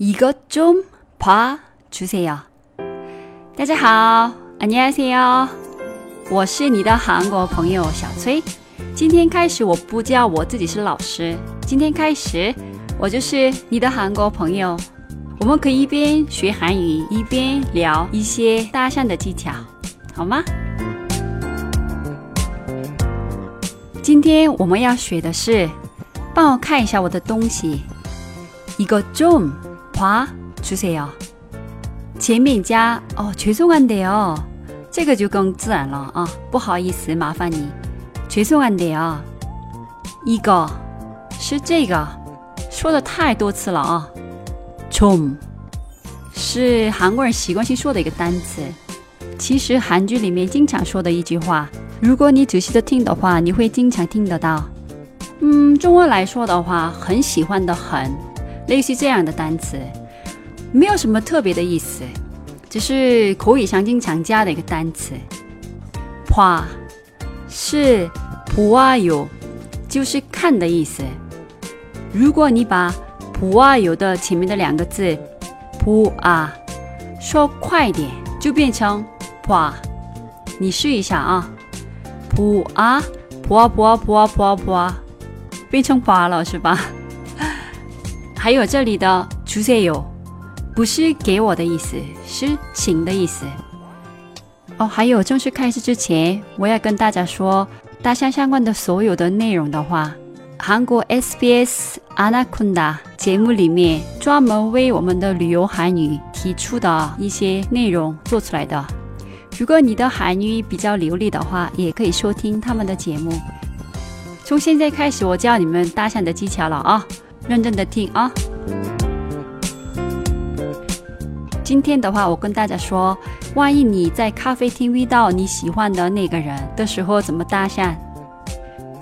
이것좀봐주세요。大家好，안녕하세요。我是你的韩国朋友小崔。今天开始，我不叫我自己是老师。今天开始，我就是你的韩国朋友。我们可以一边学韩语，一边聊一些搭讪的技巧，好吗？今天我们要学的是，帮我看一下我的东西。이것좀 봐주세요。前面加哦，죄송한데 요， 这个就更自然了啊！不好意思，麻烦你。죄송한데 요。 一个是这个，说的太多次了啊。좀是韩国人习惯性说的一个单词，其实韩剧里面经常说的一句话。如果你仔细的听的话，你会经常听得到。嗯，中文来说的话，很喜欢的很， 类似这样的单词，没有什么特别的意思，只是口语上经常加的一个单词。봐是보아 요， 就是看的意思。如果你把보아요的前面的两个字보 아， 说快点，就变成봐。你试一下啊。不啊，不啊不啊不啊不啊不啊，变成花了是吧？ 还有这里的주세 요， 不是给我的意思，是请的意思。哦，还有正式开始之前，我要跟大家说，大象相关的所有的内容的话，韩国 SBS Anaconda 节目里面专门为我们的旅游韩语提出的一些内容做出来的。如果你的韩语比较流利的话，也可以收听他们的节目。从现在开始，我教你们搭讪的技巧了啊， 认真的听啊。今天的话，我跟大家说，万一你在咖啡厅遇到你喜欢的那个人的时候，怎么搭讪？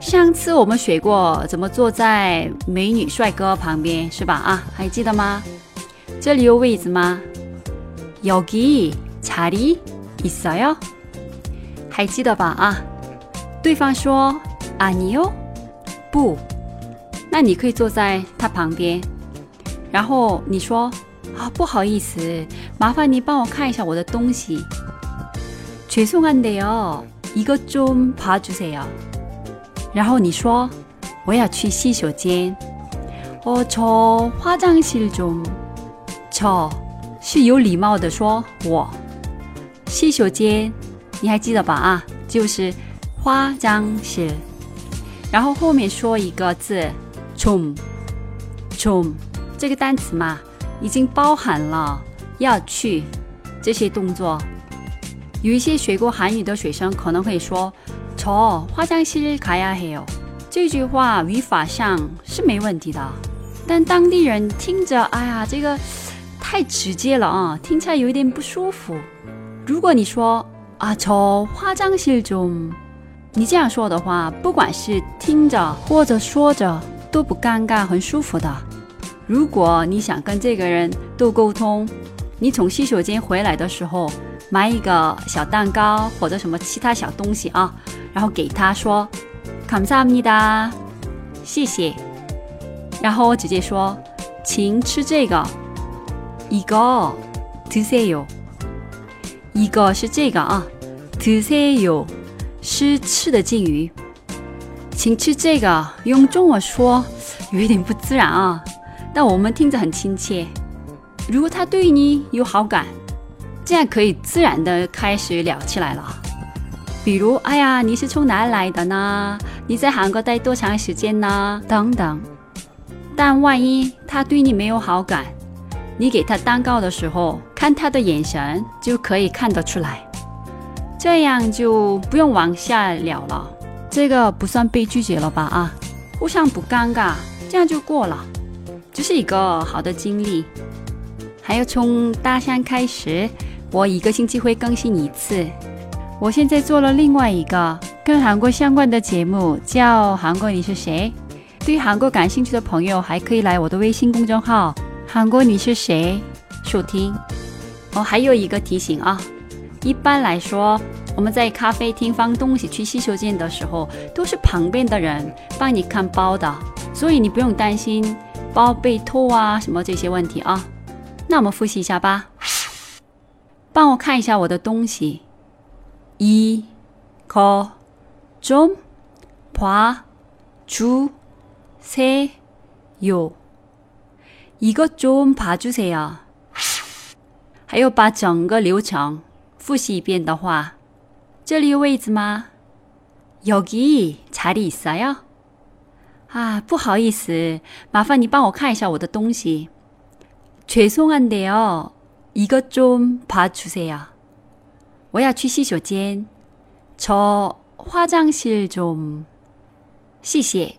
上次我们学过怎么坐在美女帅哥旁边，是吧？啊，还记得吗？这里有位子吗？여기자리 있어 요？ 还记得吧？啊，对方说아니 요， 不， 那你可以坐在他旁边，然后你说啊，不好意思，麻烦你帮我看一下我的东西。죄송한데 요， 이것좀봐주세 요。 然后你说我要去洗手间。어저화장실 좀。 저， 是有礼貌的说我。洗手间，你还记得吧？啊，就是化妆室。然后后面说一个字 좀 좀， 这个单词嘛，已经包含了要去这些动作。有一些学过韩语的学生可能会说저화장실가야해 요。 这句话语法上是没问题的，但当地人听着，哎呀，这个太直接了啊，听起来有一点不舒服。如果你说啊，저化妆室좀， 你这样说的话，不管是听着或者说着 都不尴尬，很舒服的。如果你想跟这个人多沟通，你从洗手间回来的时候买一个小蛋糕或者什么其他小东西啊，然后给他说감사합니 다， 谢谢。然后我直接说，请吃这个，이거드세 요。 一个是这个啊드세요是吃的敬语， 请吃这个。用中文说有一点不自然啊，但我们听着很亲切。如果他对你有好感，这样可以自然的开始聊起来了。比如，哎呀，你是从哪来的呢？你在韩国待多长时间呢？等等。但万一他对你没有好感，你给他蛋糕的时候，看他的眼神就可以看得出来，这样就不用往下聊了。这个不算被拒绝了吧？啊，互相不尴尬，这样就过了，这是一个好的经历。还有从大三开始，我一个星期会更新一次。我现在做了另外一个跟韩国相关的节目，叫《韩国你是谁》。对韩国感兴趣的朋友，还可以来我的微信公众号。韩国你是谁？收听哦，还有一个提醒啊，一般来说，我们在咖啡厅放东西去洗手间的时候，都是旁边的人帮你看包的，所以你不用担心包被偷啊什么这些问题啊。 那我们复习一下吧。帮我看一下我的东西。이거좀봐주세요이것좀봐주세요还有把整个流程复习一遍的话， 这里有位置吗？여기자리있어요啊，不好意思，麻烦你帮我看一下我的东西。죄송한데요이것좀봐주세요我要去洗手间，저화장실 좀。 谢谢，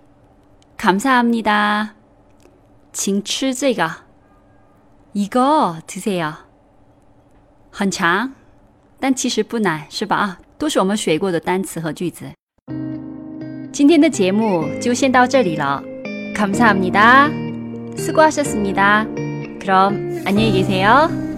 감사합니 다。 请吃这个，이거드세요。 很长，但其实不难，是吧？啊， 都是我们学过的单词和句子。今天的节目就先到这里了，감사합니 다， 수고하셨습니 다。 그럼안녕히계세요